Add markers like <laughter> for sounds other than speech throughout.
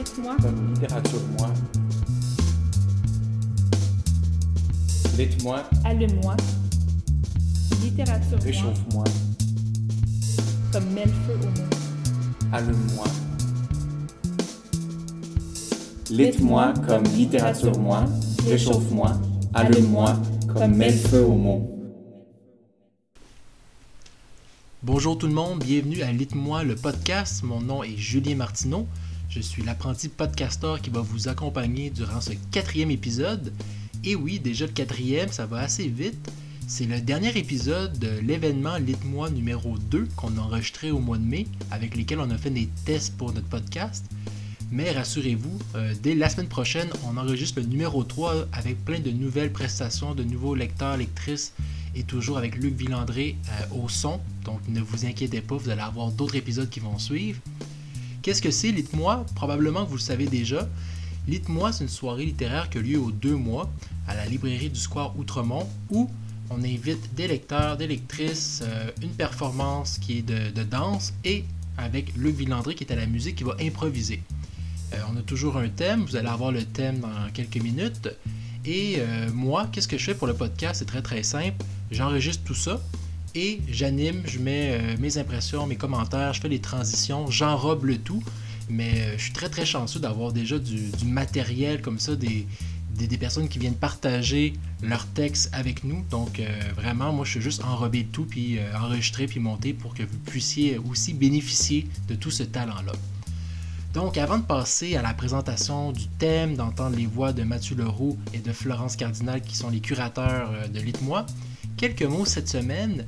Lit-moi. Comme littérature-moi. Lit-moi. Allume-moi. Littérature-moi. Réchauffe-moi. Comme mets le feu au mot. Allume-moi. Lit-moi comme littérature-moi. Réchauffe-moi. Allume-moi comme mets le feu au mot. Bonjour tout le monde, bienvenue à Lite-moi le podcast. Mon nom est Julien Martineau. Je suis l'apprenti podcasteur qui va vous accompagner durant ce quatrième épisode. Et oui, déjà le quatrième, ça va assez vite. C'est le dernier épisode de l'événement Lite-moi numéro 2 qu'on a enregistré au mois de mai, avec lesquels on a fait des tests pour notre podcast. Mais rassurez-vous, euh, dès la semaine prochaine, on enregistre le numéro 3 avec plein de nouvelles prestations, de nouveaux lecteurs, lectrices et toujours avec Luc Villandré euh, au son. Donc ne vous inquiétez pas, vous allez avoir d'autres épisodes qui vont suivre. Qu'est-ce que c'est Lite-moi? Probablement que vous le savez déjà. Lite-moi, c'est une soirée littéraire qui a lieu aux deux mois à la librairie du Square Outremont où on invite des lecteurs, des lectrices, euh, une performance qui est de, danse et avec Luc Villandré qui est à la musique qui va improviser. Euh, on a toujours un thème, vous allez avoir le thème dans quelques minutes. Et euh, moi, qu'est-ce que je fais pour le podcast? C'est très très simple. J'enregistre tout ça et j'anime, je mets euh, mes impressions, mes commentaires, je fais les transitions, j'enrobe le tout. Mais je suis très très chanceux d'avoir déjà du, matériel comme ça, des, des, personnes qui viennent partager leurs textes avec nous. Donc vraiment, moi je suis juste enrobé de tout, puis enregistrer, puis monter pour que vous puissiez aussi bénéficier de tout ce talent-là. Donc, avant de passer à la présentation du thème, d'entendre les voix de Mathieu Leroux et de Florence Cardinal, qui sont les curateurs de Lite-moi, quelques mots cette semaine.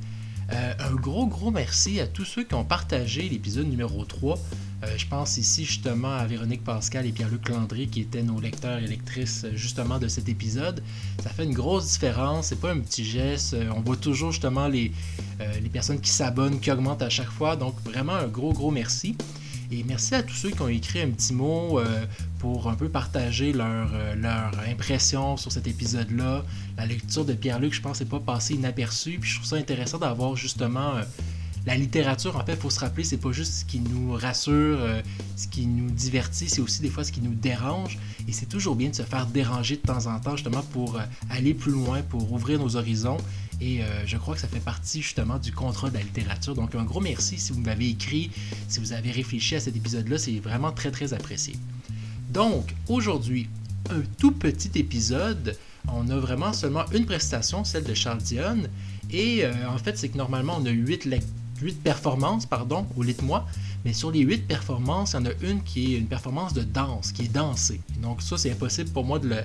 Euh, un gros, gros merci à tous ceux qui ont partagé l'épisode numéro 3. Euh, je pense ici justement à Véronique Pascal et Pierre-Luc Landry, qui étaient nos lecteurs et lectrices justement de cet épisode. Ça fait une grosse différence, c'est pas un petit geste. On voit toujours justement euh, les personnes qui s'abonnent, qui augmentent à chaque fois. Donc, vraiment un gros, gros merci. Et merci à tous ceux qui ont écrit un petit mot euh, pour un peu partager leur, euh, impression sur cet épisode-là. La lecture de Pierre-Luc, je pense, n'est pas passée inaperçue. Puis je trouve ça intéressant d'avoir justement euh, la littérature. En fait, il faut se rappeler, c'est pas juste ce qui nous rassure, euh, ce qui nous divertit, c'est aussi des fois ce qui nous dérange. Et c'est toujours bien de se faire déranger de temps en temps, justement, pour aller plus loin, pour ouvrir nos horizons. Et euh, je crois que ça fait partie justement du contrat de la littérature. Donc un gros merci si vous m'avez écrit, si vous avez réfléchi à cet épisode-là, c'est vraiment très très apprécié. Donc aujourd'hui, un tout petit épisode. On a vraiment seulement une prestation, celle de Charles Dionne. Et euh, en fait, c'est que normalement, on a 8, 8 performances pardon, au Lite-moi. Mais sur les 8 performances, il y en a une qui est une performance de danse, qui est dansée. Donc ça, c'est impossible pour moi de le,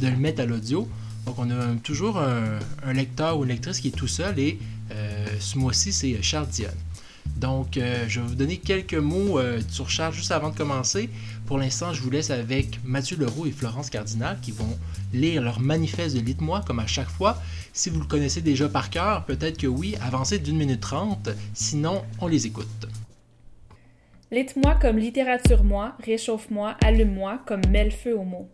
de le mettre à l'audio. Donc, on a toujours un, un, lecteur ou une lectrice qui est tout seul et euh, ce mois-ci, c'est Charles Dionne. Donc, euh, je vais vous donner quelques mots euh, sur Charles juste avant de commencer. Pour l'instant, je vous laisse avec Mathieu Leroux et Florence Cardinal qui vont lire leur manifeste de Lite-moi comme à chaque fois. Si vous le connaissez déjà par cœur, peut-être que oui, avancez d'une minute trente. Sinon, on les écoute. Lite-moi comme littérature-moi, réchauffe-moi, allume-moi comme mets le feu au mot.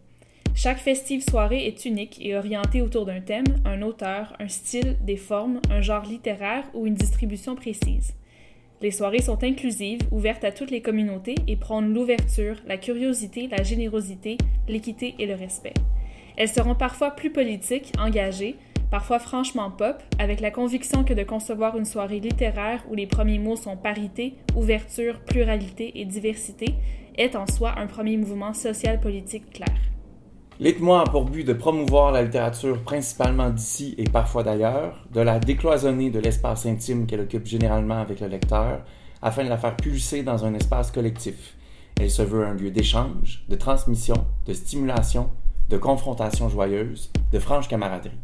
Chaque festive soirée est unique et orientée autour d'un thème, un auteur, un style, des formes, un genre littéraire ou une distribution précise. Les soirées sont inclusives, ouvertes à toutes les communautés et prônent l'ouverture, la curiosité, la générosité, l'équité et le respect. Elles seront parfois plus politiques, engagées, parfois franchement pop, avec la conviction que de concevoir une soirée littéraire où les premiers mots sont parité, ouverture, pluralité et diversité est en soi un premier mouvement social-politique clair. Lite-moi a pour but de promouvoir la littérature principalement d'ici et parfois d'ailleurs, de la décloisonner de l'espace intime qu'elle occupe généralement avec le lecteur, afin de la faire pulser dans un espace collectif. Elle se veut un lieu d'échange, de transmission, de stimulation, de confrontation joyeuse, de franche camaraderie.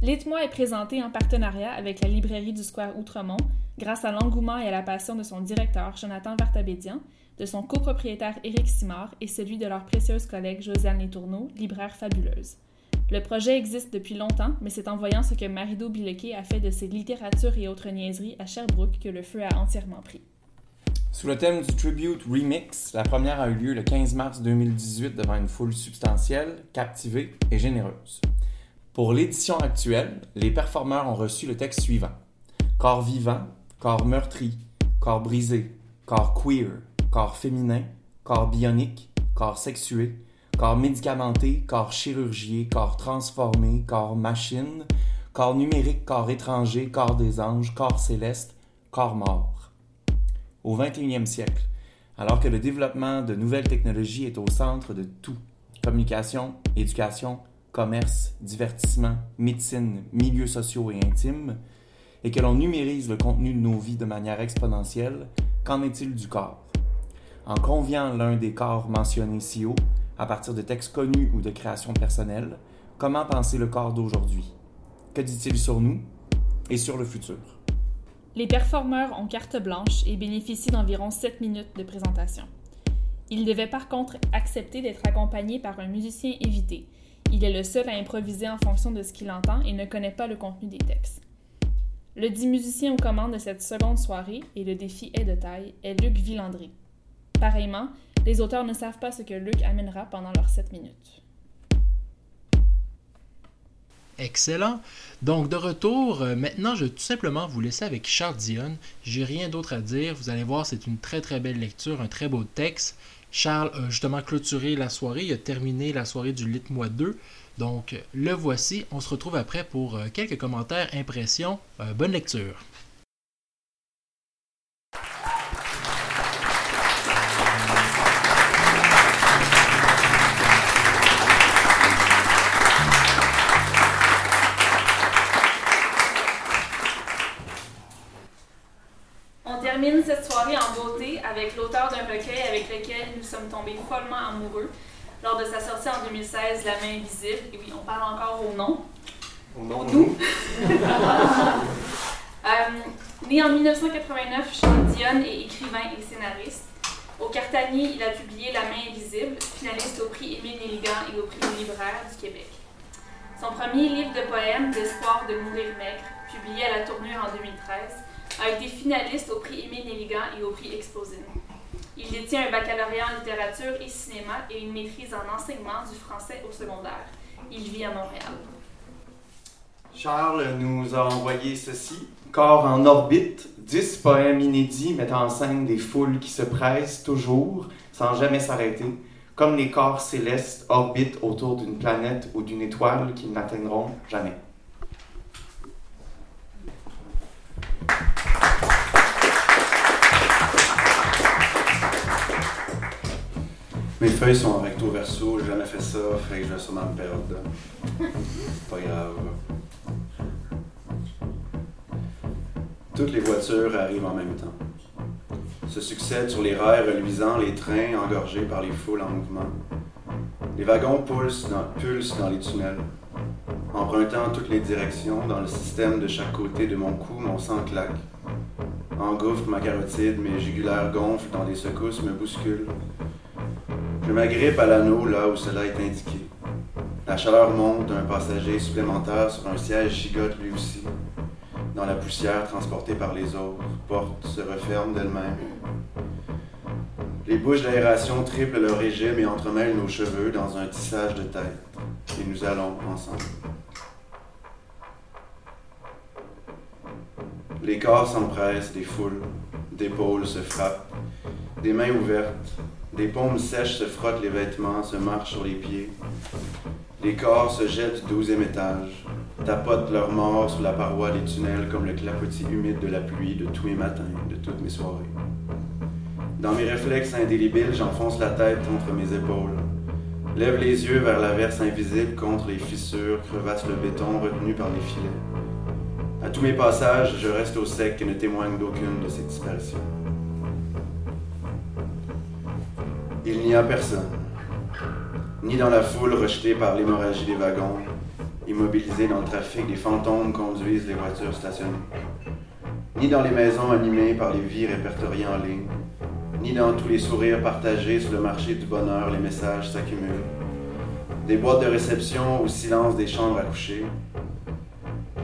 Lite-moi est présenté en partenariat avec la librairie du Square Outremont, grâce à l'engouement et à la passion de son directeur Jonathan Vartabédian, de son copropriétaire Éric Simard et celui de leur précieuse collègue Josiane Letourneau, libraire fabuleuse. Le projet existe depuis longtemps, mais c'est en voyant ce que Marido Bilequet a fait de ses littératures et autres niaiseries à Sherbrooke que le feu a entièrement pris. Sous le thème du Tribute Remix, la première a eu lieu le 15 mars 2018 devant une foule substantielle, captivée et généreuse. Pour l'édition actuelle, les performeurs ont reçu le texte suivant Corps vivant, corps meurtri, corps brisé, corps queer, corps féminin, corps bionique, corps sexué, corps médicamenté, corps chirurgié, corps transformé, corps machine, corps numérique, corps étranger, corps des anges, corps céleste, corps mort. Au 21e siècle, alors que le développement de nouvelles technologies est au centre de tout, communication, éducation, commerce, divertissement, médecine, milieux sociaux et intimes, et que l'on numérise le contenu de nos vies de manière exponentielle, qu'en est-il du corps? En conviant l'un des corps mentionnés ci haut, à partir de textes connus ou de créations personnelles, comment penser le corps d'aujourd'hui? Que dit-il sur nous et sur le futur? Les performeurs ont carte blanche et bénéficient d'environ 7 minutes de présentation. Ils devaient par contre accepter d'être accompagnés par un musicien évité. Il est le seul à improviser en fonction de ce qu'il entend et ne connaît pas le contenu des textes. Le dit musicien aux commandes de cette seconde soirée, et le défi est de taille, est Luc Villandry. Pareillement, les auteurs ne savent pas ce que Luc amènera pendant leurs 7 minutes. Excellent. Donc de retour, euh, maintenant je vais tout simplement vous laisser avec Charles Dion. J'ai rien d'autre à dire. Vous allez voir, c'est une très très belle lecture, un très beau texte. Charles a justement clôturé la soirée, il a terminé la soirée du Lit Mois 2. Donc le voici, on se retrouve après pour euh, quelques commentaires, impressions. Euh, bonne lecture. En beauté avec l'auteur d'un recueil avec lequel nous sommes tombés follement amoureux lors de sa sortie en 2016, La main invisible. Et oui, on parle encore au nom. Au nom nous. <laughs> Euh, né en 1989, Charles Dion est écrivain et scénariste. Au Cartanier, il a publié La main invisible, finaliste au prix Émile Nelligan et au prix des libraires du Québec. Son premier livre de poèmes, L'espoir de mourir maigre, publié à la tournure en 2013, a été finaliste au prix Émile Nelligan et au prix Exposine. Il détient un baccalauréat en littérature et cinéma et une maîtrise en enseignement du français au secondaire. Il vit à Montréal. Charles nous a envoyé ceci. Corps en orbite, 10 poèmes inédits mettant en scène des foules qui se pressent toujours, sans jamais s'arrêter, comme les corps célestes orbitent autour d'une planète ou d'une étoile qu'ils n'atteindront jamais. Mes feuilles sont en recto verso, j'ai jamais fait ça, fait que je vais sûrement me perdre. C'est pas grave. Toutes les voitures arrivent en même temps. Se succèdent sur les rails reluisants les trains engorgés par les foules en mouvement. Les wagons pulsent dans, pulsent dans les tunnels. Empruntant toutes les directions, dans le système de chaque côté de mon cou, mon sang claque. Engouffre ma carotide, mes jugulaires gonflent dans des secousses, me bousculent. Je m'agrippe à l'anneau là où cela est indiqué. La chaleur monte d'un passager supplémentaire sur un siège gigote lui aussi. Dans la poussière transportée par les autres, porte se referme d'elle-même. Les bouches d'aération triplent leur régime et entremêlent nos cheveux dans un tissage de tête. Et nous allons ensemble. Les corps s'empressent des foules, d'épaules se frappent, des mains ouvertes, des paumes sèches se frottent les vêtements, se marchent sur les pieds. Les corps se jettent du douzième étage, tapotent leurs morts sur la paroi des tunnels comme le clapotis humide de la pluie de tous mes matins, de toutes mes soirées. Dans mes réflexes indélébiles, j'enfonce la tête entre mes épaules, lève les yeux vers l'averse invisible contre les fissures, crevasse le béton retenu par les filets. À tous mes passages, je reste au sec et ne témoigne d'aucune de ces disparitions. Il n'y a personne, ni dans la foule rejetée par l'hémorragie des wagons, immobilisés dans le trafic, des fantômes conduisent les voitures stationnées, ni dans les maisons animées par les vies répertoriées en ligne, ni dans tous les sourires partagés sur le marché du bonheur, les messages s'accumulent, des boîtes de réception au silence des chambres à coucher,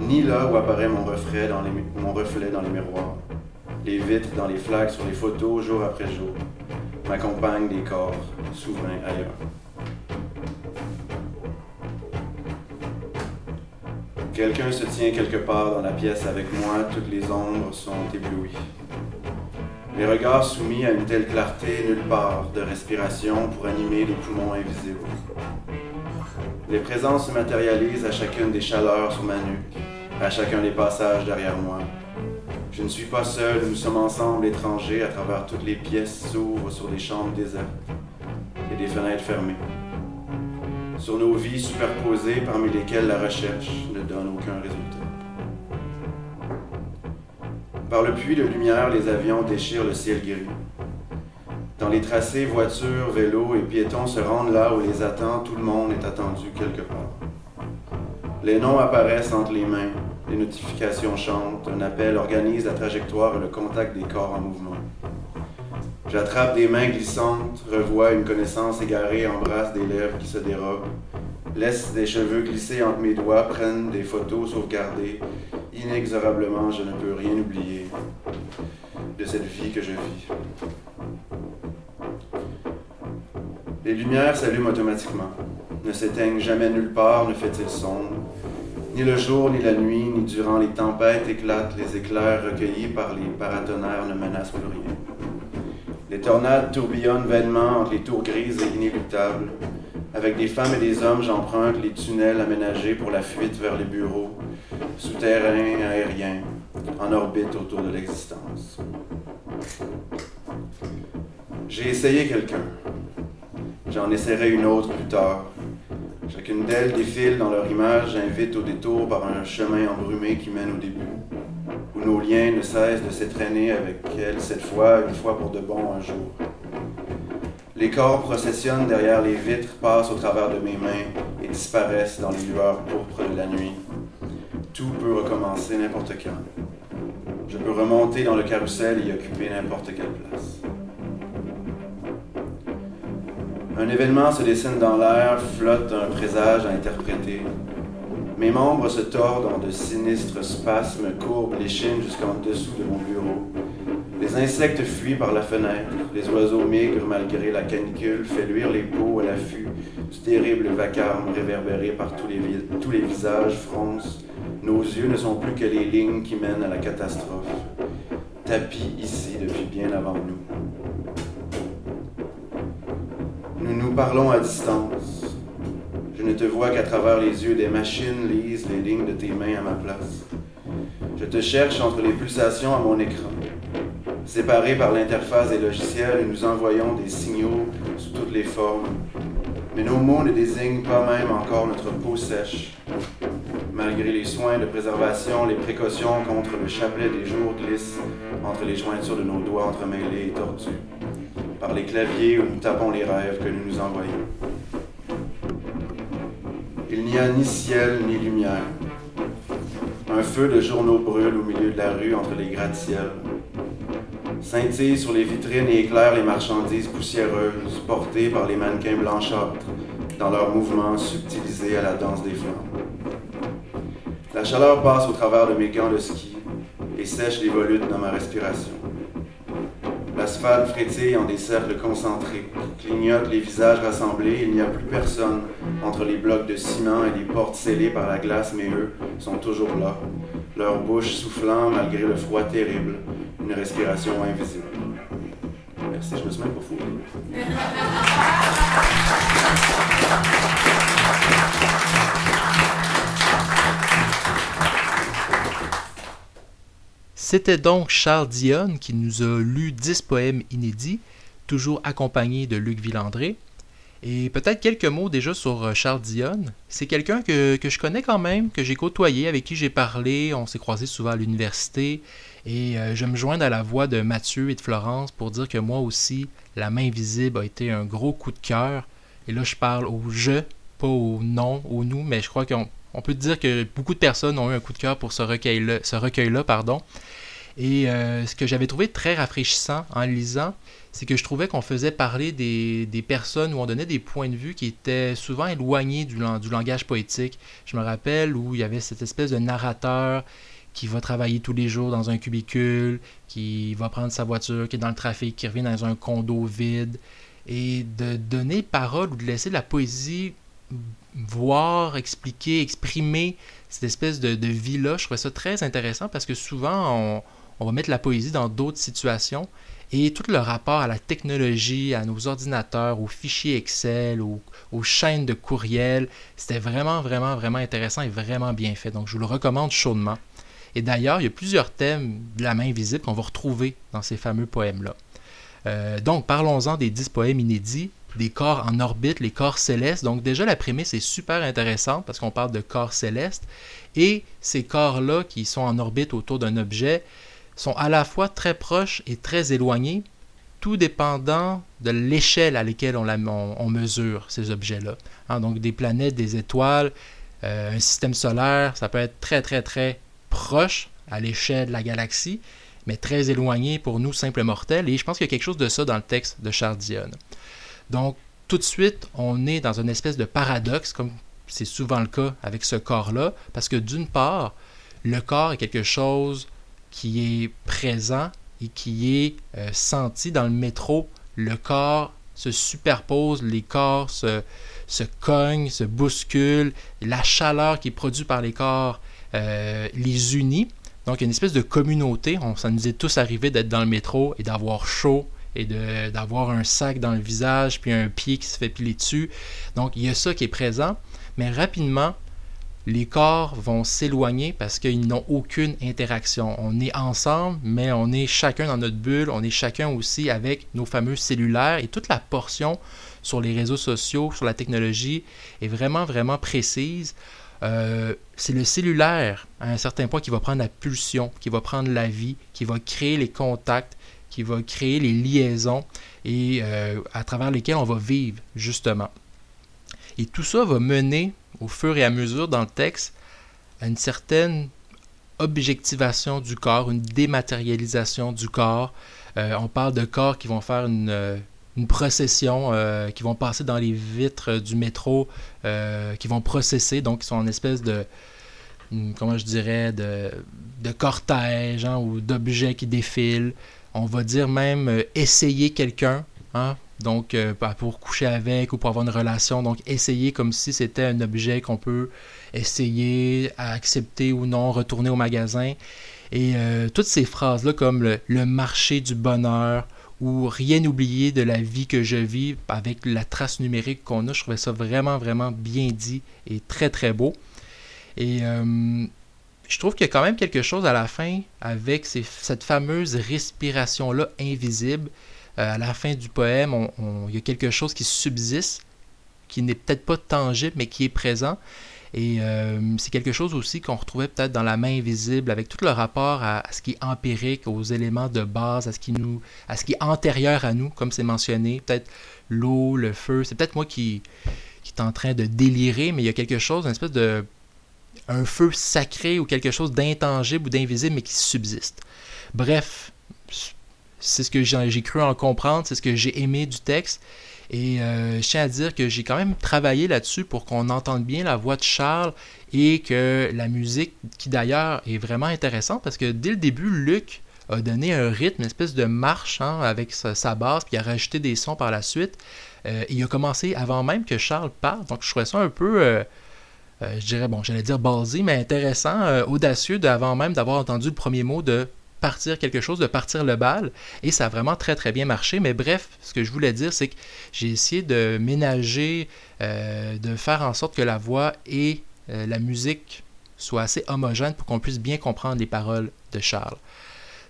ni là où apparaît mon reflet dans mon reflet dans les miroirs, les vitres dans les flaques sur les photos jour après jour, m'accompagnent des corps souverains ailleurs. Quelqu'un se tient quelque part dans la pièce avec moi, toutes les ombres sont éblouies. Les regards soumis à une telle clarté, nulle part de respiration pour animer les poumons invisibles. Les présences se matérialisent à chacune des chaleurs sur ma nuque, à chacun des passages derrière moi. Je ne suis pas seul, nous sommes ensemble étrangers à travers toutes les pièces s'ouvrent sur des chambres désertes et des fenêtres fermées. Sur nos vies superposées parmi lesquelles la recherche ne donne aucun résultat. Par le puits de lumière, les avions déchirent le ciel gris. Dans les tracés, voitures, vélos et piétons se rendent là où les attend, tout le monde est attendu quelque part. Les noms apparaissent entre les mains, les notifications chantent, un appel organise la trajectoire et le contact des corps en mouvement. J'attrape des mains glissantes, revois une connaissance égarée, embrasse des lèvres qui se dérobent, laisse des cheveux glisser entre mes doigts, prennent des photos sauvegardées, Inexorablement, je ne peux rien oublier de cette vie que je vis. Les lumières s'allument automatiquement, ne s'éteignent jamais nulle part, ne fait-il sombre? Ni le jour, ni la nuit, ni durant les tempêtes éclatent, les éclairs recueillis par les paratonnerres ne menacent plus rien. Les tornades tourbillonnent vainement entre les tours grises et inéluctables. Avec des femmes et des hommes, j'emprunte les tunnels aménagés pour la fuite vers les bureaux, souterrains, aériens, en orbite autour de l'existence. J'ai essayé quelqu'un. J'en essaierai une autre plus tard. Chacune d'elles défile dans leur image, invite au détour par un chemin embrumé qui mène au début, où nos liens ne cessent de s'étreiner avec elle cette fois, une fois pour de bon un jour. Les corps processionnent derrière les vitres, passent au travers de mes mains et disparaissent dans les lueurs pourpres de la nuit. Tout peut recommencer n'importe quand. Je peux remonter dans le carrousel et y occuper n'importe quelle place. Un événement se dessine dans l'air, flotte un présage à interpréter. Mes membres se tordent en de sinistres spasmes, courbent l'échine jusqu'en dessous de mon bureau. Les insectes fuient par la fenêtre, les oiseaux migrent malgré la canicule, fait luire les peaux à l'affût du terrible vacarme réverbéré par tous les, tous les visages froncent nos yeux ne sont plus que les lignes qui mènent à la catastrophe, tapis ici depuis bien avant nous. Nous parlons à distance. Je ne te vois qu'à travers les yeux des machines lisent les lignes de tes mains à ma place. Je te cherche entre les pulsations à mon écran. Séparés par l'interface des logiciels, nous envoyons des signaux sous toutes les formes. Mais nos mots ne désignent pas même encore notre peau sèche, malgré les soins de préservation, les précautions contre le chapelet des jours glissent entre les jointures de nos doigts entremêlés et tordus, par les claviers où nous tapons les rêves que nous nous envoyons. Il n'y a ni ciel ni lumière. Un feu de journaux brûle au milieu de la rue entre les gratte-ciels. Scintille sur les vitrines et éclaire les marchandises poussiéreuses portées par les mannequins blanchâtres dans leurs mouvements subtilisés à la danse des flammes. La chaleur passe au travers de mes gants de ski et sèche les volutes dans ma respiration. L'asphalte frétille en des cercles concentrés, clignote les visages rassemblés, il n'y a plus personne entre les blocs de ciment et les portes scellées par la glace, mais eux sont toujours là, leur bouche soufflant malgré le froid terrible, une respiration invisible. Merci, je me suis même pas fou. <laughs> C'était donc Charles Dionne qui nous a lu 10 poèmes inédits, toujours accompagné de Luc Villandré. Et peut-être quelques mots déjà sur euh, Charles Dionne. C'est quelqu'un que, je connais quand même, que j'ai côtoyé, avec qui j'ai parlé, on s'est croisés souvent à l'université. Et euh, je me joins à la voix de Mathieu et de Florence pour dire que moi aussi, La main visible a été un gros coup de cœur. Et là, je parle au je, pas au non, au nous, mais je crois qu'on on peut dire que beaucoup de personnes ont eu un coup de cœur pour ce recueil-là. Pardon. Et euh, ce que j'avais trouvé très rafraîchissant en lisant, c'est que je trouvais qu'on faisait parler des, personnes où on donnait des points de vue qui étaient souvent éloignés du, du, langage poétique. Je me rappelle où il y avait cette espèce de narrateur qui va travailler tous les jours dans un cubicule, qui va prendre sa voiture, qui est dans le trafic, qui revient dans un condo vide, et de donner parole ou de laisser la poésie voir, expliquer, exprimer cette espèce de, vie-là. Je trouvais ça très intéressant parce que souvent, on, va mettre la poésie dans d'autres situations et tout le rapport à la technologie, à nos ordinateurs, aux fichiers Excel, aux, chaînes de courriel, c'était vraiment, vraiment, vraiment intéressant et vraiment bien fait. Donc, je vous le recommande chaudement. Et d'ailleurs, il y a plusieurs thèmes de la main visible qu'on va retrouver dans ces fameux poèmes-là. Euh, donc, parlons-en des 10 poèmes inédits, des corps en orbite, les corps célestes. Donc, déjà, la prémisse est super intéressante parce qu'on parle de corps célestes. Et ces corps-là qui sont en orbite autour d'un objet sont à la fois très proches et très éloignés, tout dépendant de l'échelle à laquelle on, mesure ces objets-là. Hein, donc des planètes, des étoiles, euh, un système solaire, ça peut être très très très proche à l'échelle de la galaxie, mais très éloigné pour nous simples mortels. Et je pense qu'il y a quelque chose de ça dans le texte de Charles Dionne. Donc tout de suite, on est dans une espèce de paradoxe, comme c'est souvent le cas avec ce corps-là, parce que d'une part, le corps est quelque chose qui est présent et qui est euh, senti dans le métro. Le corps se superpose, les corps se, se cognent, se bousculent, la chaleur qui est produite par les corps euh, les unit. Donc, il y a une espèce de communauté. On, ça nous est tous arrivé d'être dans le métro et d'avoir chaud et d'avoir un sac dans le visage, puis un pied qui se fait piler dessus. Donc, il y a ça qui est présent. Mais rapidement, les corps vont s'éloigner parce qu'ils n'ont aucune interaction. On est ensemble, mais on est chacun dans notre bulle, on est chacun aussi avec nos fameux cellulaires et toute la portion sur les réseaux sociaux, sur la technologie est vraiment, vraiment précise. Euh, c'est le cellulaire à un certain point qui va prendre la pulsion, qui va prendre la vie, qui va créer les contacts, qui va créer les liaisons et euh, à travers lesquelles on va vivre justement. Et tout ça va mener au fur et à mesure dans le texte à une certaine objectivation du corps, une dématérialisation du corps. Euh, on parle de corps qui vont faire une, euh, procession, qui vont passer dans les vitres du métro, qui vont processer, donc qui sont en espèce de, comment je dirais, de, de cortège hein, ou d'objets qui défilent. On va dire même essayer quelqu'un. Hein, donc, euh, pour coucher avec ou pour avoir une relation. Donc, essayer comme si c'était un objet qu'on peut essayer, accepter ou non, retourner au magasin. Et euh, toutes ces phrases-là, comme le, marché du bonheur ou rien oublier de la vie que je vis avec la trace numérique qu'on a, je trouvais ça vraiment, vraiment bien dit et très, très beau. Et euh, je trouve qu'il y a quand même quelque chose à la fin avec cette fameuse respiration-là invisible euh, à la fin du poème, il y a quelque chose qui subsiste, qui n'est peut-être pas tangible, mais qui est présent. Et euh, c'est quelque chose aussi qu'on retrouvait peut-être dans la main invisible, avec tout le rapport à, ce qui est empirique, aux éléments de base, à ce qui, nous, est antérieur à nous, comme c'est mentionné. Peut-être l'eau, le feu. C'est peut-être moi qui, qui est en train de délirer, mais il y a quelque chose, une espèce de. Un feu sacré ou quelque chose d'intangible ou d'invisible, mais qui subsiste. Bref, c'est ce que j'ai cru en comprendre, c'est ce que j'ai aimé du texte. Et euh, je tiens à dire que j'ai quand même travaillé là-dessus pour qu'on entende bien la voix de Charles et que la musique, qui d'ailleurs est vraiment intéressante parce que dès le début, Luc a donné un rythme, une espèce de marche hein, avec sa, basse, puis a rajouté des sons par la suite. Euh, il a commencé avant même que Charles parle, donc je trouvais ça un peu, euh, je dirais, bon, j'allais dire ballsy, mais intéressant, audacieux d'avant même d'avoir entendu le premier mot de partir quelque chose, de partir le bal. Et ça a vraiment très très bien marché. Mais bref, ce que je voulais dire, c'est que j'ai essayé de ménager, euh, de faire en sorte que la voix et euh, la musique soient assez homogènes pour qu'on puisse bien comprendre les paroles de Charles.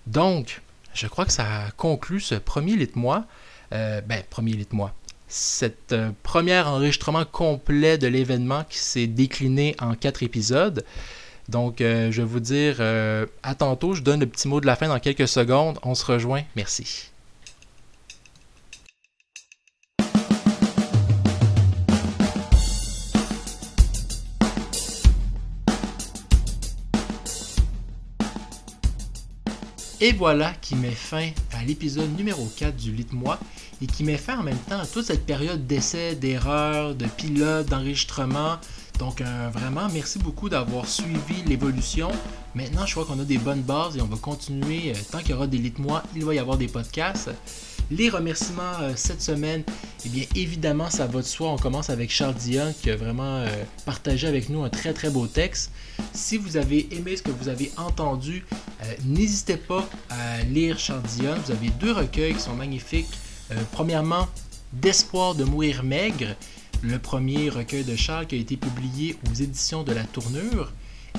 Donc, je crois que ça conclut ce premier lit moi. Euh, ben, premier lit moi. Cet premier enregistrement complet de l'événement qui s'est décliné en quatre épisodes. Donc, euh, je vais vous dire euh, à tantôt. Je donne le petit mot de la fin dans quelques secondes. On se rejoint. Merci. Et voilà qui met fin à l'épisode numéro 4 du Lit moi et qui met fin en même temps à toute cette période d'essais, d'erreurs, de pilotes, d'enregistrement, donc euh, vraiment, merci beaucoup d'avoir suivi l'évolution. Maintenant, je crois qu'on a des bonnes bases et on va continuer. Euh, tant qu'il y aura des lit moi, il va y avoir des podcasts. Les remerciements euh, cette semaine, eh bien évidemment, ça va de soi. On commence avec Charles Dion qui a vraiment partagé avec nous un très très beau texte. Si vous avez aimé ce que vous avez entendu, n'hésitez pas à lire Charles Dion. Vous avez deux recueils qui sont magnifiques. Premièrement, D'espoir de mourir maigre, le premier recueil de Charles qui a été publié aux éditions de la Tournure.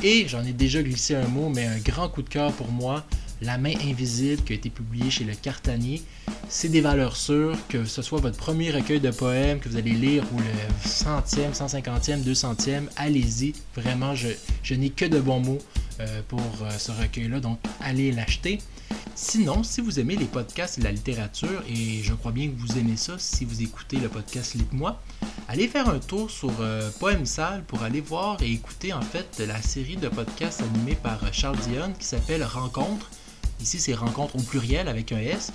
Et j'en ai déjà glissé un mot, mais un grand coup de cœur pour moi, La main invisible qui a été publié chez le Cartanier. C'est des valeurs sûres, que ce soit votre premier recueil de poèmes que vous allez lire ou le centième, cent cinquantième, deux centième, allez-y. Vraiment, je, je n'ai que de bons mots euh, pour euh, ce recueil-là, donc allez l'acheter. Sinon, si vous aimez les podcasts et la littérature, et je crois bien que vous aimez ça si vous écoutez le podcast Lit-moi, allez faire un tour sur euh, pour aller voir et écouter en fait la série de podcasts animés par Charles Dion qui s'appelle Rencontre. Ici, c'est Rencontre au pluriel avec un S.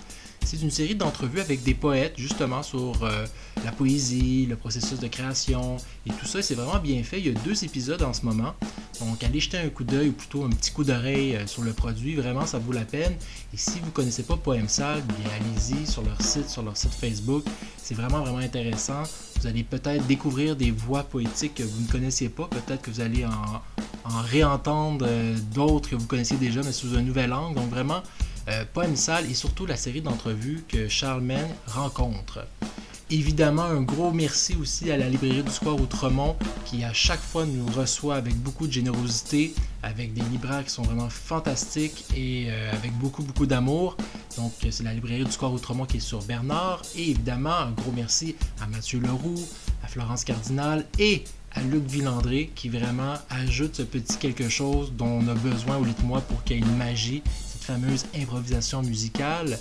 C'est une série d'entrevues avec des poètes, justement, sur euh, la poésie, le processus de création et tout ça. C'est vraiment bien fait. Il y a deux épisodes en ce moment. Donc, allez jeter un coup d'œil ou plutôt un petit coup d'oreille euh, sur le produit. Vraiment, ça vaut la peine. Et si vous ne connaissez pas Poème Sale, allez-y sur leur site, sur leur site Facebook. C'est vraiment, vraiment intéressant. Vous allez peut-être découvrir des voix poétiques que vous ne connaissiez pas. Peut-être que vous allez en, réentendre euh, d'autres que vous connaissiez déjà, mais sous un nouvel angle. Donc, vraiment, euh, Poème Sale et surtout la série d'entrevues que Charles mène rencontre. Évidemment, un gros merci aussi à la librairie du Square Outremont qui à chaque fois nous reçoit avec beaucoup de générosité, avec des libraires qui sont vraiment fantastiques et euh, avec beaucoup beaucoup d'amour. Donc c'est la librairie du Square Outremont qui est sur Bernard et évidemment un gros merci à Mathieu Leroux, à Florence Cardinal et à Luc Villandré qui vraiment ajoute ce petit quelque chose dont on a besoin au lit de moi pour qu'il y ait une magie fameuse improvisation musicale.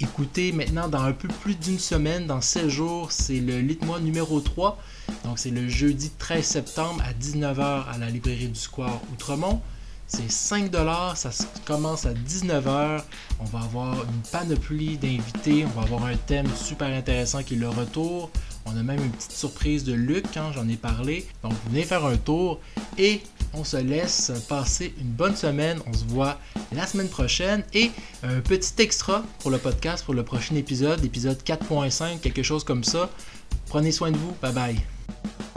Écoutez, maintenant, dans un peu plus d'une semaine, dans 16 jours, c'est le Lit-moi numéro 3. Donc, c'est le jeudi 13 septembre à 19h à la librairie du Square Outremont. C'est 5 ça commence à 19h. On va avoir une panoplie d'invités. On va avoir un thème super intéressant qui est le retour. On a même une petite surprise de Luc, hein, j'en ai parlé. Donc, venez faire un tour et on se laisse passer une bonne semaine. On se voit la semaine prochaine. Et un petit extra pour le podcast, pour le prochain épisode, épisode 4.5, quelque chose comme ça. Prenez soin de vous. Bye bye.